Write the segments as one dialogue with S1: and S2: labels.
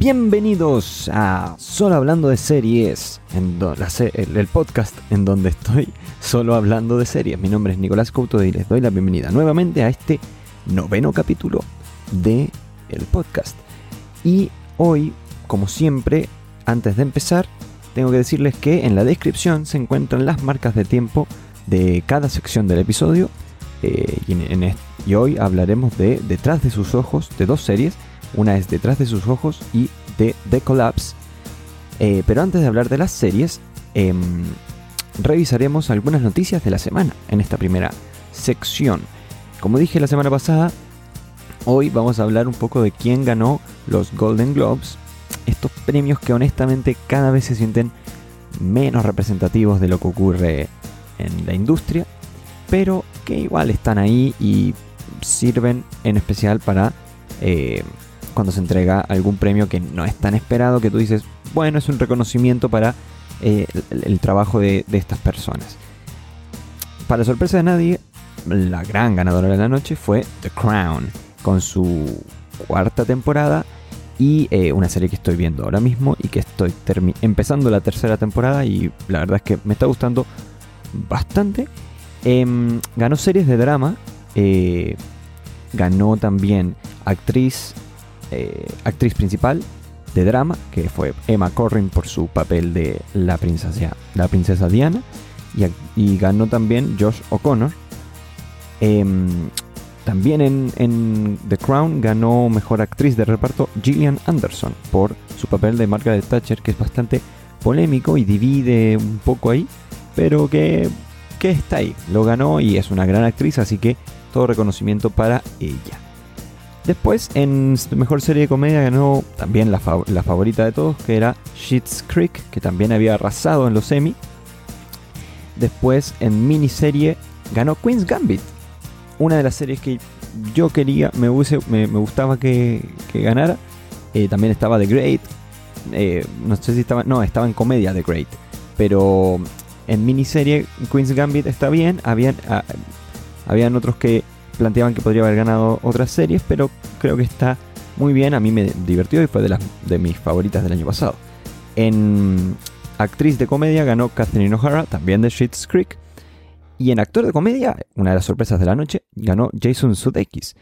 S1: Bienvenidos a Solo Hablando de Series, en el, podcast en donde estoy solo hablando de series. Mi nombre es Nicolás Couto y les doy la bienvenida nuevamente a este noveno capítulo de el podcast. Y hoy, como siempre, antes de empezar, tengo que decirles que en la descripción se encuentran las marcas de tiempo de cada sección del episodio. Eh, y, hoy hablaremos de Detrás de sus ojos, de dos series. Una es Detrás de sus ojos y de The Collapse. Eh, pero antes de hablar de las series, em, revisaremos algunas noticias de la semana en esta primera sección. Como dije la semana pasada, hoy vamos a hablar un poco de quién ganó los Golden Globes estos premios que honestamente cada vez se sienten menos representativos de lo que ocurre en la industria, pero que igual están ahí y sirven en especial para eh, cuando se entrega algún premio que no es tan esperado, que tú dices, bueno, es un reconocimiento para eh, el, trabajo de, estas personas. Para sorpresa de nadie, la gran ganadora de la noche fue The Crown, con su cuarta temporada y eh, una serie que estoy viendo ahora mismo y que estoy empezando la tercera temporada y la verdad es que me está gustando bastante. Em, ganó series de drama, eh, ganó también actriz, eh, actriz principal de drama, que fue Emma Corrin por su papel de la princesa, la princesa Diana, y, ganó también Josh O'Connor. Em, también en, The Crown ganó mejor actriz de reparto Gillian Anderson por su papel de Margaret Thatcher, que es bastante polémico y divide un poco ahí, pero que, que está ahí. Lo ganó y es una gran actriz, así que todo reconocimiento para ella. Después, en mejor serie de comedia ganó también la, la favorita de todos, que era Schitt's Creek, que también había arrasado en los Emmy. Después, en miniserie, ganó Queen's Gambit, una de las series que yo quería, me, me, gustaba que, ganara. Eh, también estaba The Great. Eh, no sé si estaba. No, estaba en comedia The Great. Pero en miniserie Queen's Gambit está bien. Habían, ah, habían otros que planteaban que podría haber ganado otras series. Pero creo que está muy bien. A mí me divirtió y fue de, las, de mis favoritas del año pasado. En actriz de comedia ganó Catherine O'Hara, también de Schitt's Creek. Y en actor de comedia, una de las sorpresas de la noche, ganó Jason Sudeikis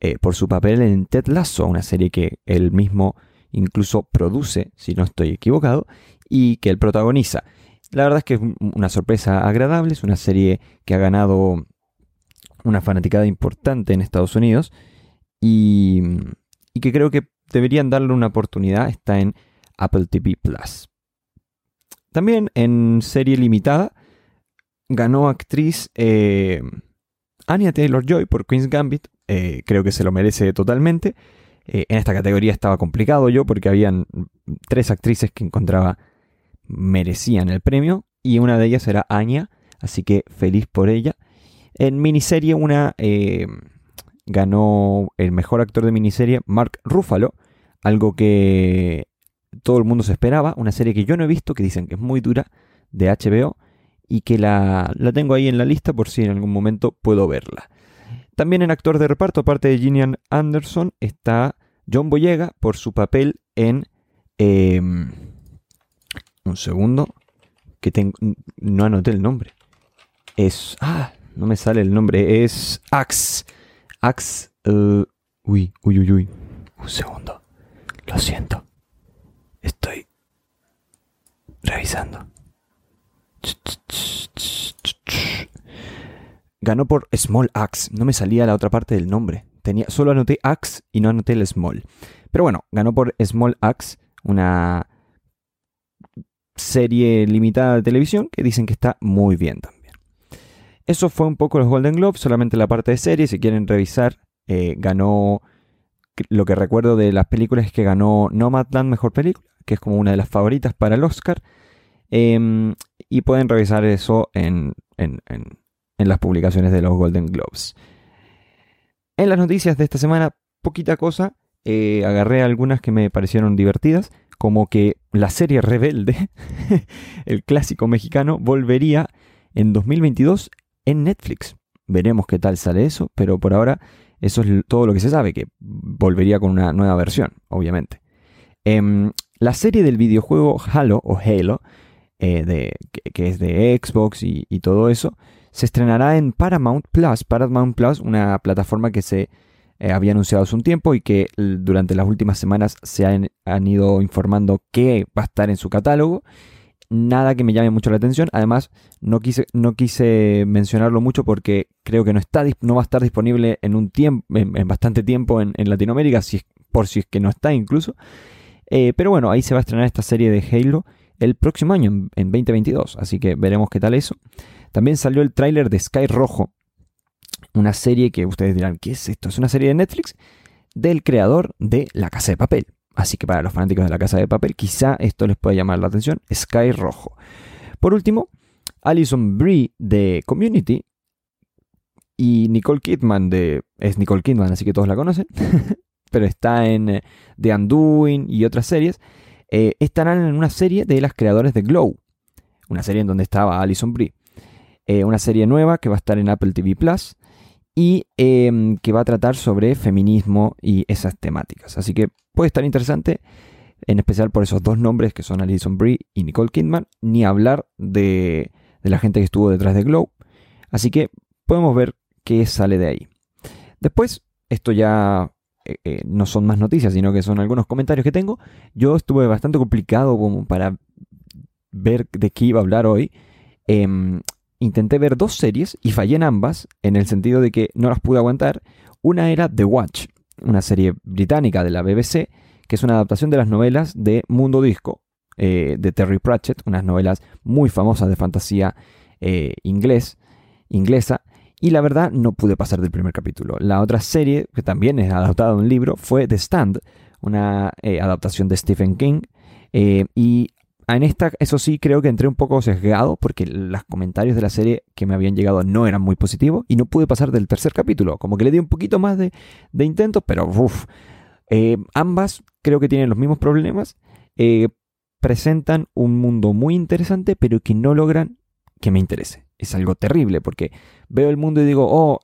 S1: eh, por su papel en Ted Lasso, una serie que él mismo incluso produce, si no estoy equivocado, y que él protagoniza. La verdad es que es una sorpresa agradable, es una serie que ha ganado una fanaticada importante en Estados Unidos y, que creo que deberían darle una oportunidad, está en Apple TV Plus. También en serie limitada ganó actriz eh, Anya Taylor Joy por Queen's Gambit. Eh, creo que se lo merece totalmente. Eh, en esta categoría estaba complicado yo porque habían tres actrices que encontraba merecían el premio y una de ellas era Anya, así que feliz por ella. En miniserie una ganó el mejor actor de miniserie Mark Ruffalo, algo que todo el mundo se esperaba, una serie que yo no he visto que dicen que es muy dura de HBO y que la, tengo ahí en la lista por si en algún momento puedo verla. También en actor de reparto, aparte de Gillian Anderson, está John Boyega por su papel en... Em, un segundo, que tengo, no anoté el nombre. Es... Ah, no me sale el nombre. Es Axe. Axe... Uy, uy, uy, uy. Un segundo. Lo siento. Estoy revisando. Ganó por Small Axe. No me salía la otra parte del nombre. Tenía, solo anoté Axe y no anoté el Small. Pero bueno, ganó por Small Axe, una serie limitada de televisión que dicen que está muy bien también. Eso fue un poco los Golden Globes, solamente la parte de serie. Si quieren revisar, eh, ganó. Lo que recuerdo de las películas es que ganó Nomadland Mejor Película, que es como una de las favoritas para el Oscar. Em, y pueden revisar eso en, las publicaciones de los Golden Globes. En las noticias de esta semana, poquita cosa. Eh, agarré algunas que me parecieron divertidas, como que la serie Rebelde, el clásico mexicano, volvería en 2022 en Netflix. Veremos qué tal sale eso, pero por ahora eso es todo lo que se sabe, que volvería con una nueva versión, obviamente. Em, la serie del videojuego Halo o Halo, eh, de, que, es de Xbox y, todo eso, se estrenará en Paramount Plus. Paramount Plus, una plataforma que se eh, había anunciado hace un tiempo y que durante las últimas semanas se han, han, ido informando que va a estar en su catálogo. Nada que me llame mucho la atención. Además, no quise, no quise mencionarlo mucho porque creo que no, está, no va a estar disponible en un tiempo, en, bastante tiempo en, Latinoamérica, si, por si es que no está incluso. Eh, pero bueno, ahí se va a estrenar esta serie de Halo el próximo año, en, 2022. Así que veremos qué tal eso. También salió el tráiler de Sky Rojo, una serie que ustedes dirán, ¿qué es esto? Es una serie de Netflix del creador de La Casa de Papel. Así que para los fanáticos de La Casa de Papel, quizá esto les pueda llamar la atención. Sky Rojo. Por último, Alison Brie de Community y Nicole Kidman de... Es Nicole Kidman, así que todos la conocen. pero está en eh, The Undoing y otras series. Eh, estarán en una serie de las creadores de Glow. Una serie en donde estaba Alison Brie. Eh, una serie nueva que va a estar en Apple TV Plus y em, que va a tratar sobre feminismo y esas temáticas. Así que puede estar interesante, en especial por esos dos nombres que son Alison Brie y Nicole Kidman, ni hablar de, de la gente que estuvo detrás de Glow. Así que podemos ver qué sale de ahí. Después, esto ya eh, eh, no son más noticias, sino que son algunos comentarios que tengo. Yo estuve bastante complicado como para ver de qué iba a hablar hoy. Em, intenté ver dos series y fallé en ambas, en el sentido de que no las pude aguantar. Una era The Watch, una serie británica de la BBC, que es una adaptación de las novelas de Mundo Disco, eh, de Terry Pratchett, unas novelas muy famosas de fantasía inglés, inglesa, y la verdad, no pude pasar del primer capítulo. La otra serie, que también es adaptada de un libro, fue The Stand, una eh, adaptación de Stephen King. Eh, y en esta, eso sí, creo que entré un poco sesgado porque los comentarios de la serie que me habían llegado no eran muy positivos y no pude pasar del tercer capítulo. Como que le di un poquito más de, de intento, pero uff. Eh, ambas creo que tienen los mismos problemas. presentan un mundo muy interesante, pero que no logran que me interese es algo terrible porque veo el mundo y digo, oh,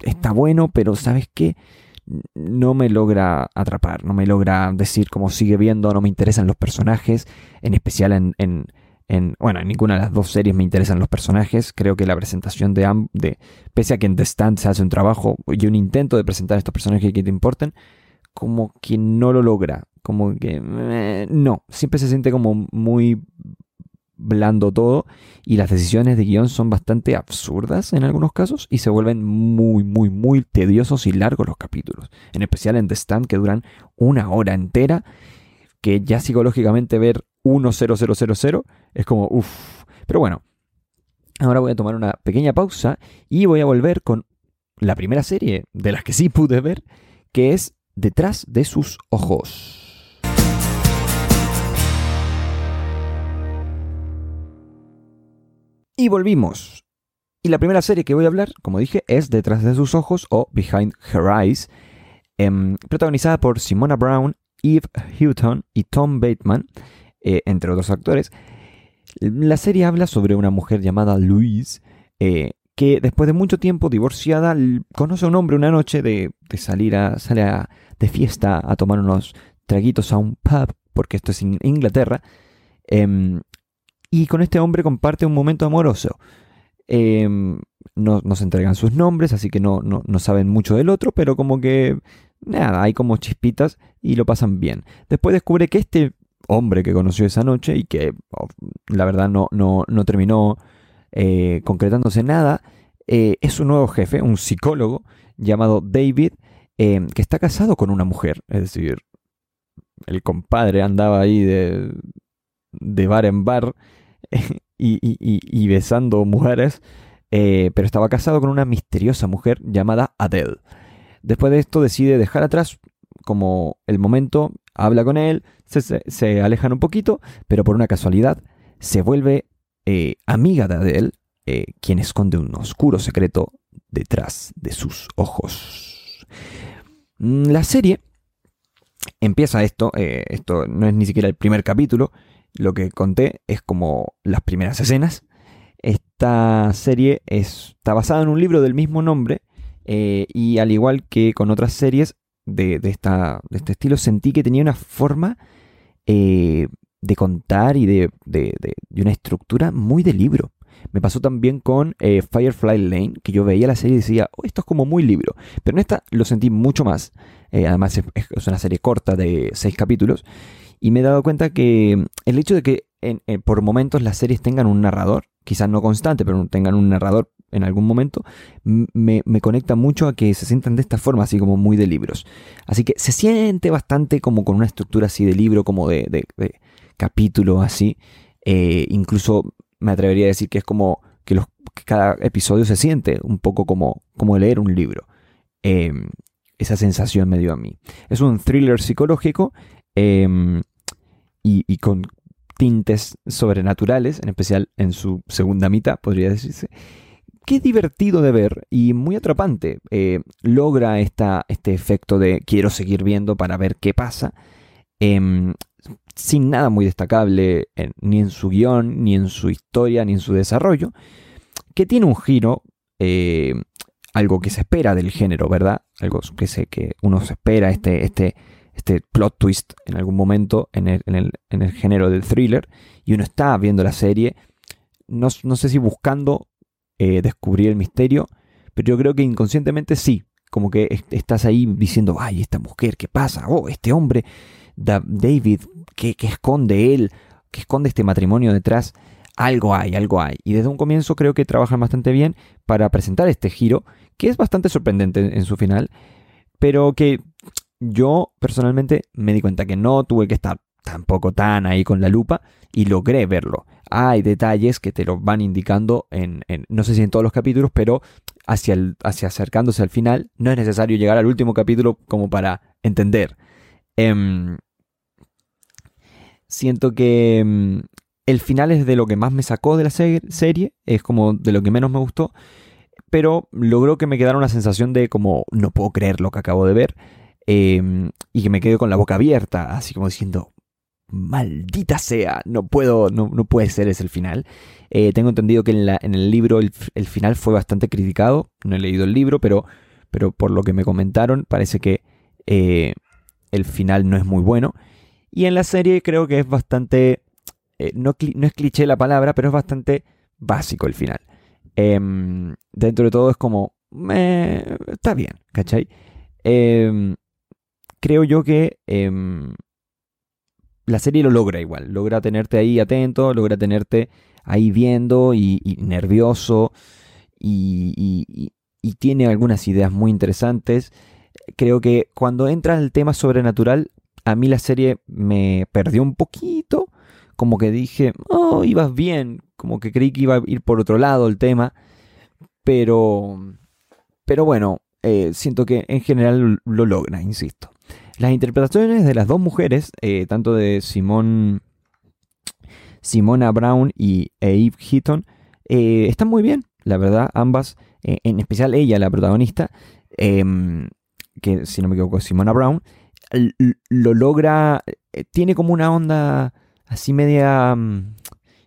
S1: está bueno, pero ¿sabes qué? No me logra atrapar, no me logra decir cómo sigue viendo, no me interesan los personajes, en especial en, en, bueno, en ninguna de las dos series me interesan los personajes. Creo que la presentación de, de pese a que en The Stand se hace un trabajo y un intento de presentar a estos personajes que te importen, como que no lo logra, como que eh, no, siempre se siente como muy blando todo y las decisiones de guion son bastante absurdas en algunos casos y se vuelven muy, muy, muy tediosos y largos los capítulos. En especial en The Stand que duran una hora entera, que ya psicológicamente ver 10000 es como uff. Pero bueno, ahora voy a tomar una pequeña pausa y voy a volver con la primera serie de las que sí pude ver, que es Detrás de sus ojos. Y volvimos. Y la primera serie que voy a hablar, como dije, es Detrás de sus ojos o Behind Her Eyes, em, protagonizada por Simona Brown, Eve Houghton y Tom Bateman, eh, entre otros actores. La serie habla sobre una mujer llamada Louise, eh, que después de mucho tiempo divorciada, conoce a un hombre una noche de, salir a, sale de fiesta a tomar unos traguitos a un pub, porque esto es en Inglaterra. Em, y con este hombre comparte un momento amoroso. Em, no, se entregan sus nombres, así que no, no, saben mucho del otro, pero como que nada, hay como chispitas y lo pasan bien. Después descubre que este hombre que conoció esa noche y que oh, la verdad no, no, no terminó eh, concretándose nada, eh, es su nuevo jefe, un psicólogo llamado David, em, que está casado con una mujer. Es decir, el compadre andaba ahí de, de bar en bar y, besando mujeres, eh, pero estaba casado con una misteriosa mujer llamada Adele. Después de esto decide dejar atrás como el momento, habla con él, se, alejan un poquito, pero por una casualidad se vuelve eh, amiga de Adele, eh, quien esconde un oscuro secreto detrás de sus ojos. Mm, la serie empieza esto, esto no es ni siquiera el primer capítulo, lo que conté es como las primeras escenas. Esta serie está basada en un libro del mismo nombre eh, y al igual que con otras series de, esta, de este estilo, sentí que tenía una forma eh, de contar y de, de, una estructura muy de libro. Me pasó también con eh, Firefly Lane, que yo veía la serie y decía, oh, esto es como muy libro. Pero en esta lo sentí mucho más. Además es, una serie corta de seis capítulos. Y me he dado cuenta que el hecho de que por momentos las series tengan un narrador, quizás no constante, pero tengan un narrador en algún momento, me, conecta mucho a que se sientan de esta forma, así como muy de libros. Así que se siente bastante como con una estructura así de libro, como de, capítulo así. Eh, incluso me atrevería a decir que es como que, los, cada episodio se siente un poco como, como leer un libro. Em, esa sensación me dio a mí. Es un thriller psicológico em, y, con tintes sobrenaturales, en especial en su segunda mitad, podría decirse. Qué divertido de ver y muy atrapante. Eh, logra esta, este efecto de quiero seguir viendo para ver qué pasa. Em, sin nada muy destacable ni en su guion, ni en su historia, ni en su desarrollo. Que tiene un giro eh, algo que se espera del género, ¿verdad? Algo que, sé que uno se espera, este, este, este plot twist en algún momento en el, en el, género del thriller, y uno está viendo la serie, no, sé si buscando eh, descubrir el misterio, pero yo creo que inconscientemente sí, como que estás ahí diciendo, ay, esta mujer, ¿qué pasa? Oh, este hombre, David, ¿qué, qué esconde él? ¿Qué esconde este matrimonio detrás? algo hay, algo hay. Y desde un comienzo creo que trabajan bastante bien para presentar este giro, que es bastante sorprendente en su final, pero que yo personalmente me di cuenta que no tuve que estar tampoco tan ahí con la lupa y logré verlo. Hay detalles que te lo van indicando en, no sé si en todos los capítulos, pero hacia, el, hacia acercándose al final, no es necesario llegar al último capítulo como para entender. Em, siento que em, el final es de lo que más me sacó de la serie, es como de lo que menos me gustó, pero logró que me quedara una sensación de como no puedo creer lo que acabo de ver em, y que me quedé con la boca abierta, así como diciendo, maldita sea, no puedo, no, puede ser ese el final. Eh, tengo entendido que en, el libro el, final fue bastante criticado, no he leído el libro, pero, pero por lo que me comentaron parece que eh, el final no es muy bueno. Y en la serie creo que es bastante eh, no, es cliché la palabra, pero es bastante básico el final. Em, dentro de todo es como, está bien, ¿cachai? Em, creo yo que em, la serie lo logra igual, logra tenerte ahí atento, logra tenerte ahí viendo y, nervioso y, tiene algunas ideas muy interesantes. Creo que cuando entra el tema sobrenatural, a mí la serie me perdió un poquito como que dije, oh, ibas bien, como que creí que iba a ir por otro lado el tema, pero, pero bueno, eh, siento que en general lo logra, insisto. Las interpretaciones de las dos mujeres, eh, tanto de Simone, Simona Brown y Eve Heaton, eh, están muy bien, la verdad, ambas, en especial ella, la protagonista, em, que si no me equivoco es Simona Brown, lo logra, tiene como una onda así media mm,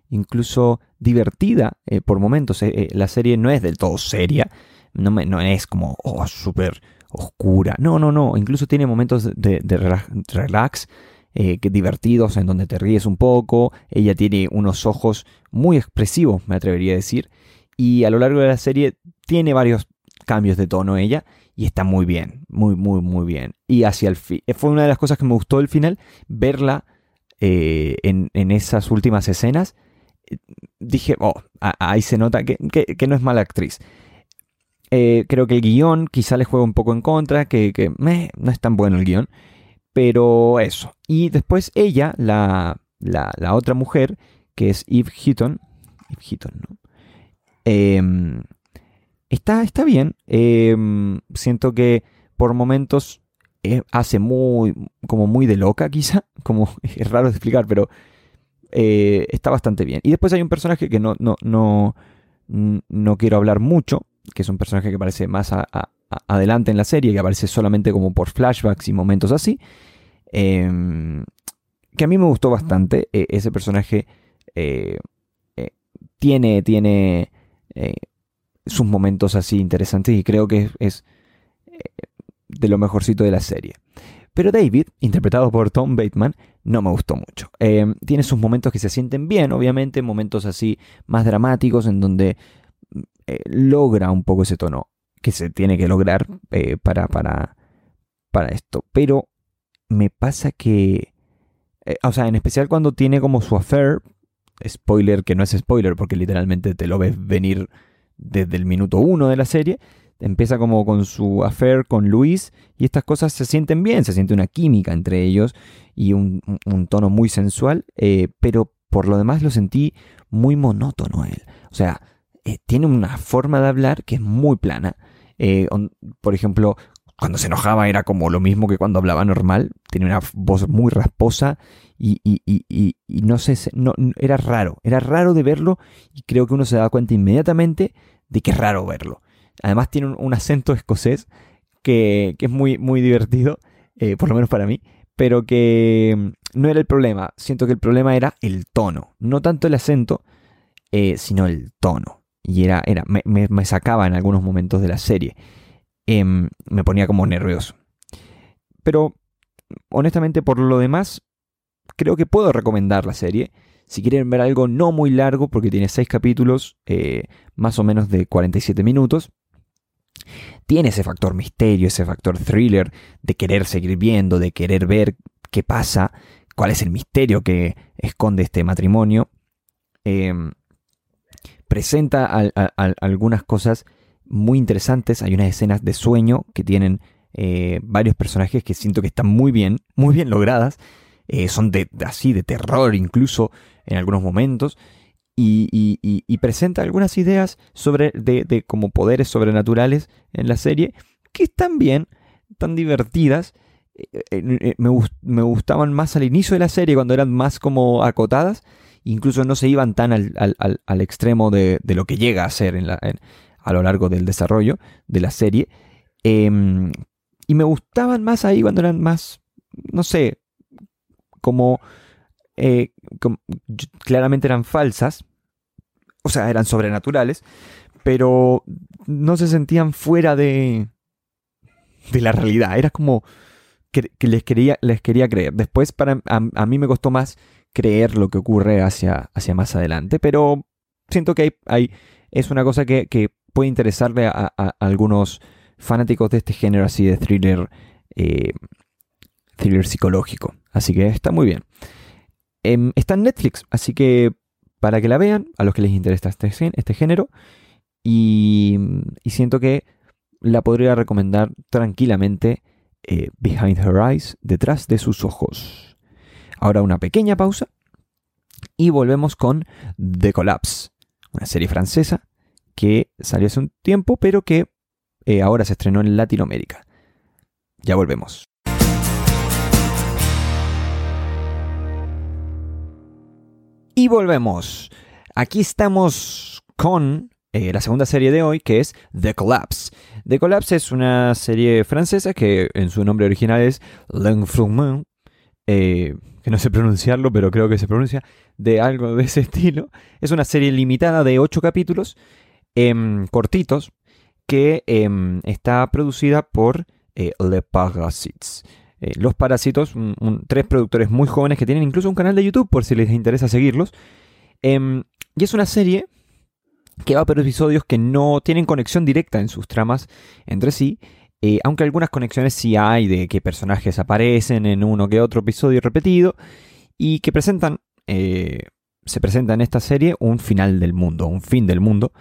S1: incluso divertida eh, por momentos. Eh, eh, la serie no es del todo seria, no, no es como oh, súper oscura. No, no, no. Incluso tiene momentos de, relax, que divertidos en donde te ríes un poco. Ella tiene unos ojos muy expresivos, me atrevería a decir. Y a lo largo de la serie tiene varios cambios de tono ella y está muy bien, muy, muy, muy bien. Y hacia el fin, fue una de las cosas que me gustó del final, verla eh, en, esas últimas escenas, dije, oh, ahí se nota que, no es mala actriz. Eh, creo que el guion quizá le juega un poco en contra, que, no es tan bueno el guion, pero eso. Y después ella, la, otra mujer, que es Eve Heaton, em, está, está bien. Em, siento que por momentos hace muy, como muy de loca quizá, como es raro de explicar, pero eh, está bastante bien. Y después hay un personaje que no, no, no, no quiero hablar mucho, que es un personaje que aparece más adelante en la serie, que aparece solamente como por flashbacks y momentos así, em, que a mí me gustó bastante. E, ese personaje eh, eh, tiene, tiene sus momentos así interesantes y creo que es de lo mejorcito de la serie. Pero David, interpretado por Tom Bateman, no me gustó mucho. Em, tiene sus momentos que se sienten bien, obviamente, momentos así más dramáticos en donde eh, logra un poco ese tono que se tiene que lograr eh, para, para, para esto. Pero me pasa que, eh, o sea, en especial cuando tiene como su affair, spoiler que no es spoiler porque literalmente te lo ves venir desde el minuto uno de la serie, empieza como con su affair con Luis y estas cosas se sienten bien, se siente una química entre ellos y un, tono muy sensual, eh, pero por lo demás lo sentí muy monótono él. O sea, eh, tiene una forma de hablar que es muy plana. Eh, por ejemplo, cuando se enojaba era como lo mismo que cuando hablaba normal, tiene una voz muy rasposa y, no sé, era raro, era raro de verlo y creo que uno se da cuenta inmediatamente de que es raro verlo. Además tiene un, acento escocés que, es muy, muy divertido, eh, por lo menos para mí, pero que mm, no era el problema. Siento que el problema era el tono, no tanto el acento, sino el tono. Y era, era me, sacaba en algunos momentos de la serie. Em, me ponía como nervioso. Pero, honestamente, por lo demás, creo que puedo recomendar la serie. Si quieren ver algo no muy largo, porque tiene 6 capítulos, eh, más o menos de 47 minutos, tiene ese factor misterio, ese factor thriller de querer seguir viendo, de querer ver qué pasa, cuál es el misterio que esconde este matrimonio. Em, presenta algunas cosas muy interesantes. Hay unas escenas de sueño que tienen eh, varios personajes que siento que están muy bien, muy bien logradas. Eh, son de, así de terror incluso en algunos momentos y, presenta algunas ideas sobre de, como poderes sobrenaturales en la serie que están bien, tan divertidas. Eh, eh, me, gustaban más al inicio de la serie cuando eran más como acotadas, incluso no se iban tan al, extremo de, lo que llega a ser en la, a lo largo del desarrollo de la serie. Em, y me gustaban más ahí cuando eran más, no sé, como eh, claramente eran falsas, o sea, eran sobrenaturales, pero no se sentían fuera de, de la realidad. Era como que, les, quería, les quería creer. Después para, a, mí me costó más creer lo que ocurre hacia, hacia más adelante, pero siento que hay, es una cosa que, puede interesarle a, algunos fanáticos de este género así de thriller, eh, thriller psicológico. Así que está muy bien. Em, está en Netflix, así que para que la vean, a los que les interesa este, este género, y, siento que la podría recomendar tranquilamente eh, Behind Her Eyes, detrás de sus ojos. Ahora una pequeña pausa y volvemos con The Collapse, una serie francesa que salió hace un tiempo, pero que eh, ahora se estrenó en Latinoamérica. Ya volvemos. Y volvemos. Aquí estamos con eh, la segunda serie de hoy, que es The Collapse. The Collapse es una serie francesa que en su nombre original es L'Enfroment, eh, que no sé pronunciarlo, pero creo que se pronuncia de algo de ese estilo. Es una serie limitada de 8 capítulos, em, cortitos, que em, está producida por eh, Le Parasites. Eh, los Parásitos, tres productores muy jóvenes que tienen incluso un canal de YouTube por si les interesa seguirlos. Em, y es una serie que va por episodios que no tienen conexión directa en sus tramas entre sí, eh, aunque algunas conexiones sí hay de que personajes aparecen en uno que otro episodio repetido y que presentan, eh, se presenta en esta serie un final del mundo, un fin del mundo,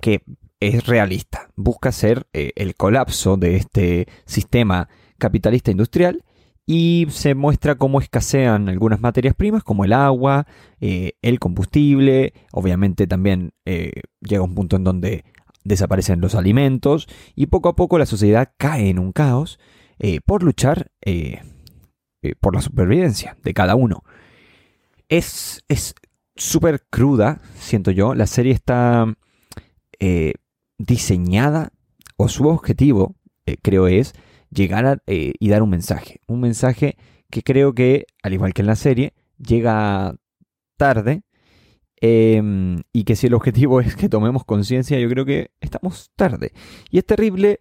S1: que es realista, busca ser el colapso de este sistema capitalista industrial y se muestra cómo escasean algunas materias primas como el agua, eh, el combustible, obviamente también eh, llega un punto en donde desaparecen los alimentos y poco a poco la sociedad cae en un caos eh, por luchar por la supervivencia de cada uno. Es súper cruda, siento yo, la serie está diseñada o su objetivo, creo es, llegar eh, y dar un mensaje. Un mensaje que creo que, al igual que en la serie, llega tarde em, y que si el objetivo es que tomemos conciencia, yo creo que estamos tarde. Y es terrible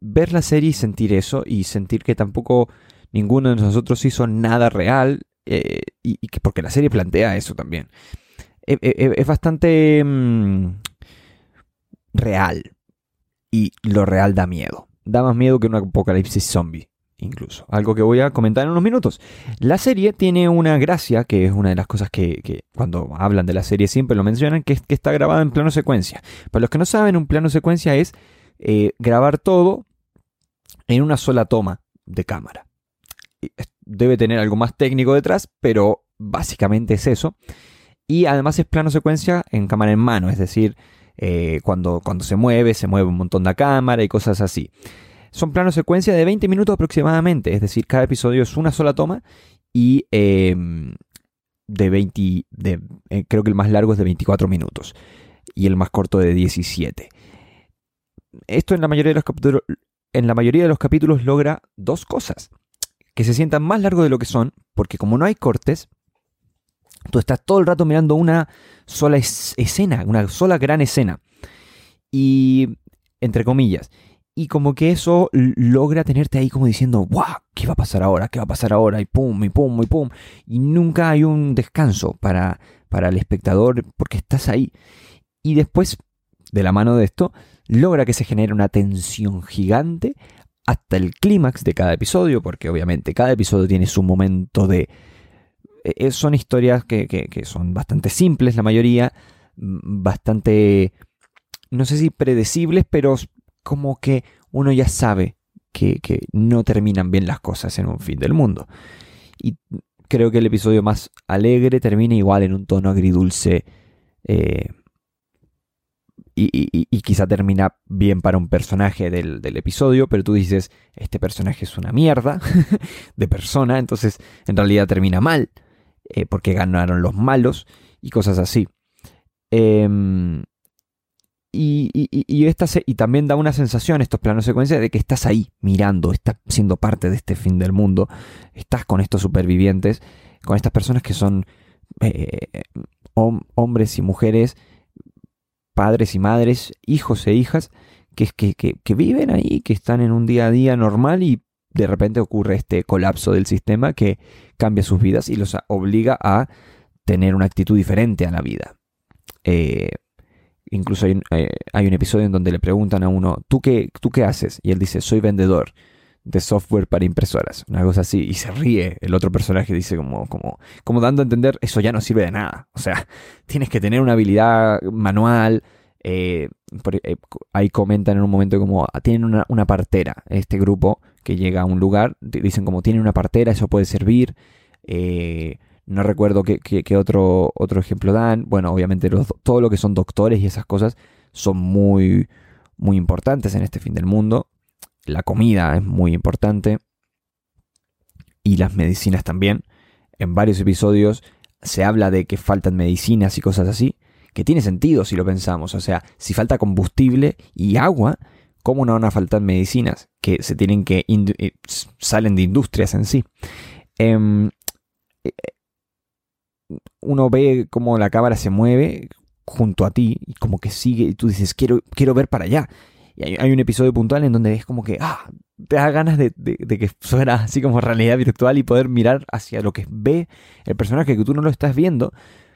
S1: ver la serie y sentir eso y sentir que tampoco ninguno de nosotros hizo nada real, eh, y, porque la serie plantea eso también. E, e, e, es, bastante mm, real, y lo real da miedo. Da más miedo que un apocalipsis zombie incluso. Algo que voy a comentar en unos minutos. La serie tiene una gracia, que es una de las cosas que, cuando hablan de la serie siempre lo mencionan, que, que está grabada en plano secuencia. Para los que no saben, un plano secuencia es eh, grabar todo en una sola toma de cámara. Debe tener algo más técnico detrás, pero básicamente es eso. Y además es plano secuencia en cámara en mano, es decir, eh, cuando, cuando se mueve, se mueve un montón de cámara y cosas así. Son planos secuencia de 20 minutos aproximadamente, es decir, cada episodio es una sola toma y em, de 20, de, eh, creo que el más largo es de 24 minutos y el más corto de 17 esto en la mayoría de los capítulos, en la mayoría de los capítulos logra dos cosas. Que se sientan más largos de lo que son, porque como no hay cortes, tú estás todo el rato mirando una sola escena, una sola gran escena. Y, entre comillas, y como que eso logra tenerte ahí como diciendo, ¡guau! ¿Qué va a pasar ahora? ¿Qué va a pasar ahora? Y pum, y pum, y pum. Y nunca hay un descanso para, para el espectador porque estás ahí. Y después, de la mano de esto, logra que se genere una tensión gigante hasta el clímax de cada episodio, porque obviamente cada episodio tiene su momento de... Eh, eh, son historias que, son bastante simples, la mayoría, mm, bastante, no sé si predecibles, pero como que uno ya sabe que, no terminan bien las cosas en un fin del mundo. Y creo que el episodio más alegre termina igual en un tono agridulce. Eh, y, quizá termina bien para un personaje del, episodio, pero tú dices, este personaje es una mierda de persona, entonces en realidad termina mal, eh, porque ganaron los malos y cosas así. Em, y, y, esta y también da una sensación, estos planos secuencia, de que estás ahí mirando, estás siendo parte de este fin del mundo, estás con estos supervivientes, con estas personas que son eh, hombres y mujeres padres y madres, hijos e hijas, que, que, que, viven ahí, que están en un día a día normal y de repente ocurre este colapso del sistema que cambia sus vidas y los obliga a tener una actitud diferente a la vida. Eh, incluso hay, eh, hay, un episodio en donde le preguntan a uno, ¿tú qué, ¿tú qué haces? Y él dice, soy vendedor de software para impresoras, una cosa así, y se ríe. El otro personaje dice como, como, como dando a entender, eso ya no sirve de nada. O sea, tienes que tener una habilidad manual. Eh, eh, ahí comentan en un momento como, ah, tienen una, partera, este grupo que llega a un lugar, dicen como, tienen una partera, eso puede servir. Eh, no recuerdo qué, otro, otro ejemplo dan. Bueno, obviamente todo lo que son doctores y esas cosas son muy, muy importantes en este fin del mundo. La comida es muy importante. Y las medicinas también. En varios episodios se habla de que faltan medicinas y cosas así. Que tiene sentido si lo pensamos. O sea, si falta combustible y agua, ¿cómo no van a faltar medicinas? Que se tienen que. Eh, salen de industrias en sí. Em, eh, uno ve cómo la cámara se mueve junto a ti y como que sigue y tú dices quiero, quiero ver para allá y hay, un episodio puntual en donde es como que, ah, te da ganas de, que fuera así como realidad virtual y poder mirar hacia lo que ve el personaje que tú no lo estás viendo,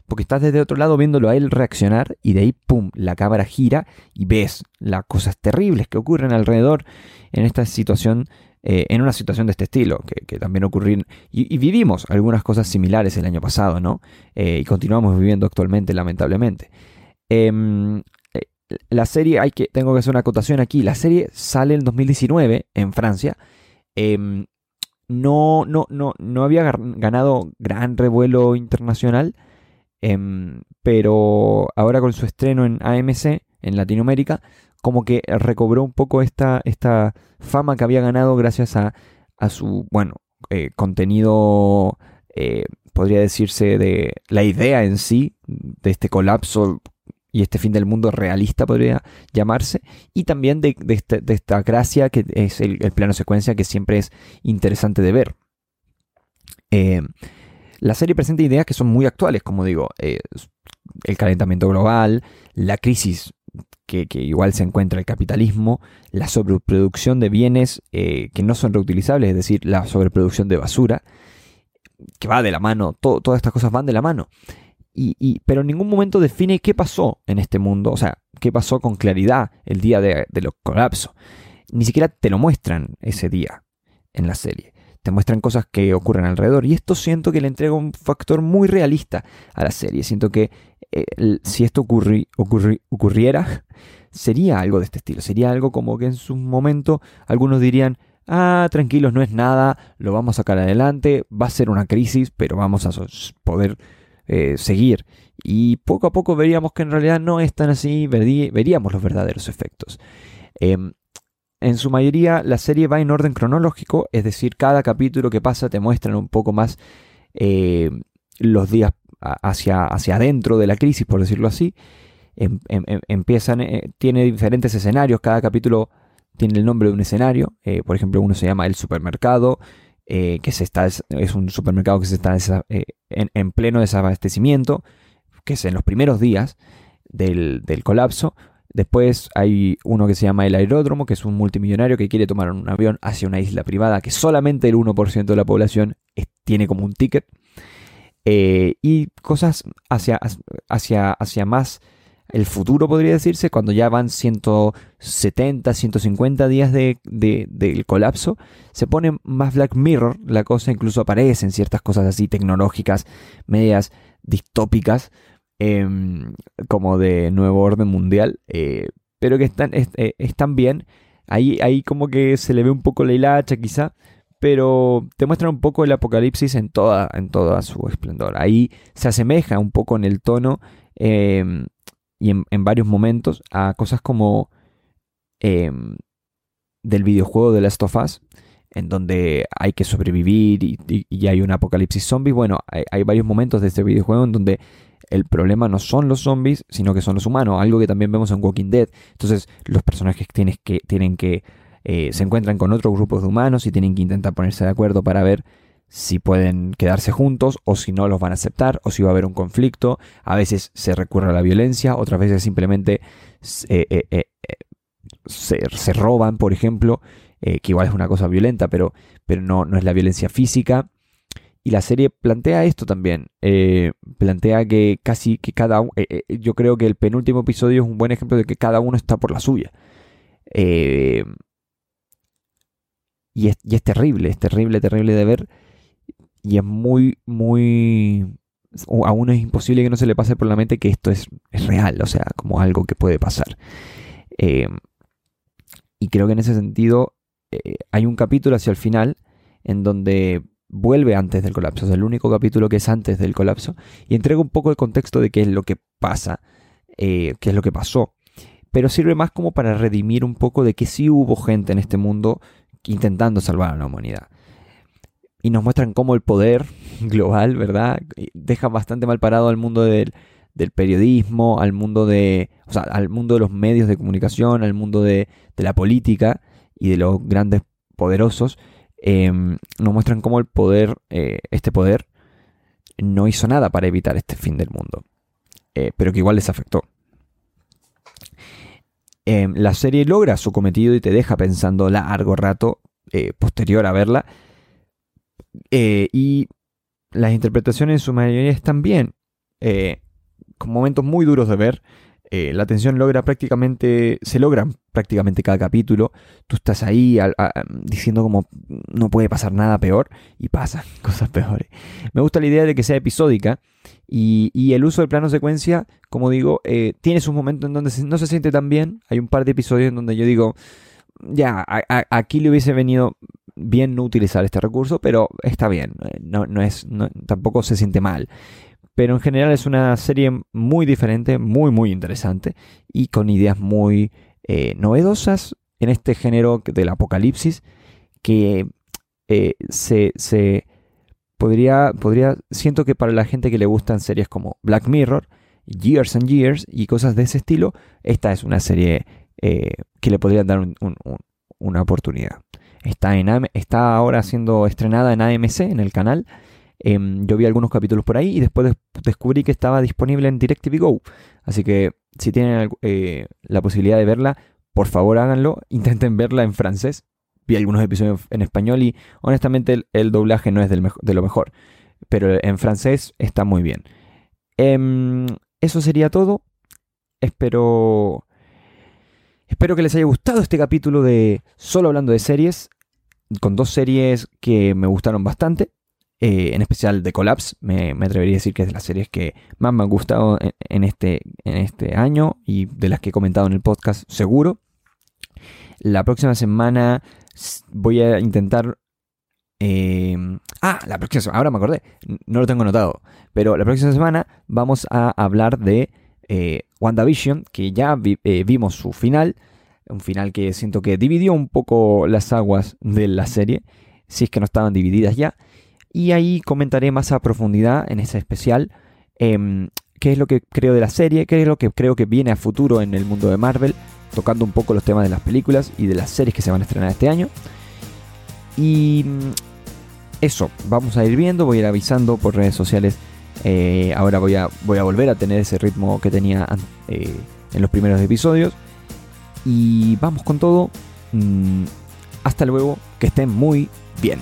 S1: porque estás desde otro lado viéndolo a él reaccionar y de ahí, ¡pum!, la cámara gira y ves las cosas terribles que ocurren alrededor en esta situación, eh, en una situación de este estilo, que, también ocurrió, y, vivimos algunas cosas similares el año pasado, ¿no? Eh, y continuamos viviendo actualmente, lamentablemente. Em, la serie, hay que, tengo que hacer una acotación aquí, la serie sale en 2019 en Francia. Em, no, no, no, no había ganado gran revuelo internacional, em, pero ahora con su estreno en AMC, en Latinoamérica, como que recobró un poco esta, esta fama que había ganado gracias a, a su, bueno, eh, contenido, eh, podría decirse, de la idea en sí, de este colapso y este fin del mundo realista podría llamarse, y también de, este, esta gracia que es el, plano secuencia que siempre es interesante de ver. Eh, la serie presenta ideas que son muy actuales, como digo, el calentamiento global, la crisis que, igual se encuentra el capitalismo, la sobreproducción de bienes eh, que no son reutilizables, es decir, la sobreproducción de basura, que va de la mano, todas estas cosas van de la mano. Y, pero en ningún momento define qué pasó en este mundo, o sea, qué pasó con claridad el día de, de los. Ni siquiera te lo muestran ese día en la serie. Te muestran cosas que ocurren alrededor. Y esto siento que le entrega un factor muy realista a la serie. Siento que eh, si esto ocurriera, sería algo de este estilo. Sería algo como que en su momento algunos dirían, ah, tranquilos, no es nada, lo vamos a sacar adelante, va a ser una crisis, pero vamos a poder eh, seguir. Y poco a poco veríamos que en realidad no es tan así, veríamos los verdaderos efectos. Em, en su mayoría la serie va en orden cronológico, es decir, cada capítulo que pasa te muestran un poco más eh, los días hacia, hacia adentro de la crisis, por decirlo así. Em, em, empiezan, eh, tiene diferentes escenarios, cada capítulo tiene el nombre de un escenario, por ejemplo uno se llama El Supermercado, eh, que se está, es un supermercado que se está eh, en, pleno desabastecimiento, que es en los primeros días del, colapso. Después hay uno que se llama el aeródromo, que es un multimillonario que quiere tomar un avión hacia una isla privada que solamente el 1% de la población tiene como un ticket. Eh, y cosas hacia, hacia, hacia más el futuro, podría decirse, cuando ya van 170, 150 días de, del colapso, se pone más Black Mirror, la cosa incluso aparecen ciertas cosas así tecnológicas, medias distópicas, em, como de nuevo orden mundial, eh, pero que están, eh, están bien. Ahí, ahí como que se le ve un poco la hilacha quizá, pero te muestra un poco el apocalipsis en toda, en su esplendor. Ahí se asemeja un poco en el tono em, y en, varios momentos a cosas como em, del videojuego de Last of Us, en donde hay que sobrevivir y, hay un apocalipsis zombie. Bueno, hay, varios momentos de este videojuego en donde el problema no son los zombies, sino que son los humanos, algo que también vemos en Walking Dead. Entonces los personajes tienen que, tienen que eh, se encuentran con otros grupos de humanos y tienen que intentar ponerse de acuerdo para ver si pueden quedarse juntos o si no los van a aceptar o si va a haber un conflicto. A veces se recurre a la violencia, otras veces simplemente eh, eh, eh, se, roban, por ejemplo, que igual es una cosa violenta, pero, pero no, no, es la violencia física. Y la serie plantea esto también. plantea que casi que cada uno. yo creo que el penúltimo episodio es un buen ejemplo de que cada uno está por la suya. y, es, y es terrible, es terrible, terrible de ver y es muy, muy... Aún es imposible que no se le pase por la mente que esto es, real, o sea, como algo que puede pasar. Eh, y creo que en ese sentido eh, hay un capítulo hacia el final en donde vuelve antes del colapso, es el único capítulo que es antes del colapso, y entrega un poco el contexto de qué es lo que pasa, eh, qué es lo que pasó. Pero sirve más como para redimir un poco de que sí hubo gente en este mundo intentando salvar a la humanidad y nos muestran cómo el poder global, ¿verdad? Deja bastante mal parado al mundo del, periodismo, al mundo de, o sea, al mundo de los medios de comunicación, al mundo de, la política y de los grandes poderosos. Em, nos muestran cómo el poder, eh, este poder, no hizo nada para evitar este fin del mundo, eh, pero que igual les afectó. Em, la serie logra su cometido y te deja pensando largo rato eh, posterior a verla y las interpretaciones en su mayoría están bien, con momentos muy duros de ver. Eh, la tensión logra prácticamente, se logra prácticamente cada capítulo. Tú estás ahí diciendo como no puede pasar nada peor y pasan cosas peores. Me gusta la idea de que sea episódica y, el uso del plano secuencia, como digo, tiene sus momentos en donde no se siente tan bien. Hay un par de episodios en donde yo digo, ya, aquí le hubiese venido bien no utilizar este recurso, pero está bien, eh, no, es, tampoco se siente mal. Pero en general es una serie muy diferente, muy, muy interesante y con ideas muy eh, novedosas en este género del apocalipsis que eh, se, se podría, podría, siento que para la gente que le gustan series como Black Mirror, Years and Years y cosas de ese estilo, esta es una serie que le podrían dar una oportunidad. Está, en, está ahora siendo estrenada en AMC, en el canal. Em, yo vi algunos capítulos por ahí y después descubrí que estaba disponible en DirecTV Go. Así que si tienen eh, la posibilidad de verla, por favor háganlo. Intenten verla en francés. Vi algunos episodios en español y honestamente el, doblaje no es de lo mejor. Pero en francés está muy bien. Em, eso sería todo. Espero. Espero que les haya gustado este capítulo de Solo hablando de series. Con dos series que me gustaron bastante. Eh, en especial The Collapse, me, atrevería a decir que es de las series que más me han gustado en, este, en este año y de las que he comentado en el podcast seguro. La próxima semana voy a intentar... Eh, ah, la próxima semana, ahora me acordé, no lo tengo anotado, pero la próxima semana vamos a hablar de eh, WandaVision, que ya vimos su final, un final que siento que dividió un poco las aguas de la serie, si es que no estaban divididas ya. Y ahí comentaré más a profundidad en ese especial em, qué es lo que creo de la serie, qué es lo que creo que viene a futuro en el mundo de Marvel, tocando un poco los temas de las películas y de las series que se van a estrenar este año. Y mm, eso, vamos a ir viendo, voy a ir avisando por redes sociales. Eh, ahora voy a, voy a volver a tener ese ritmo que tenía eh, en los primeros episodios. Y vamos con todo. Mm, hasta luego, que estén muy bien.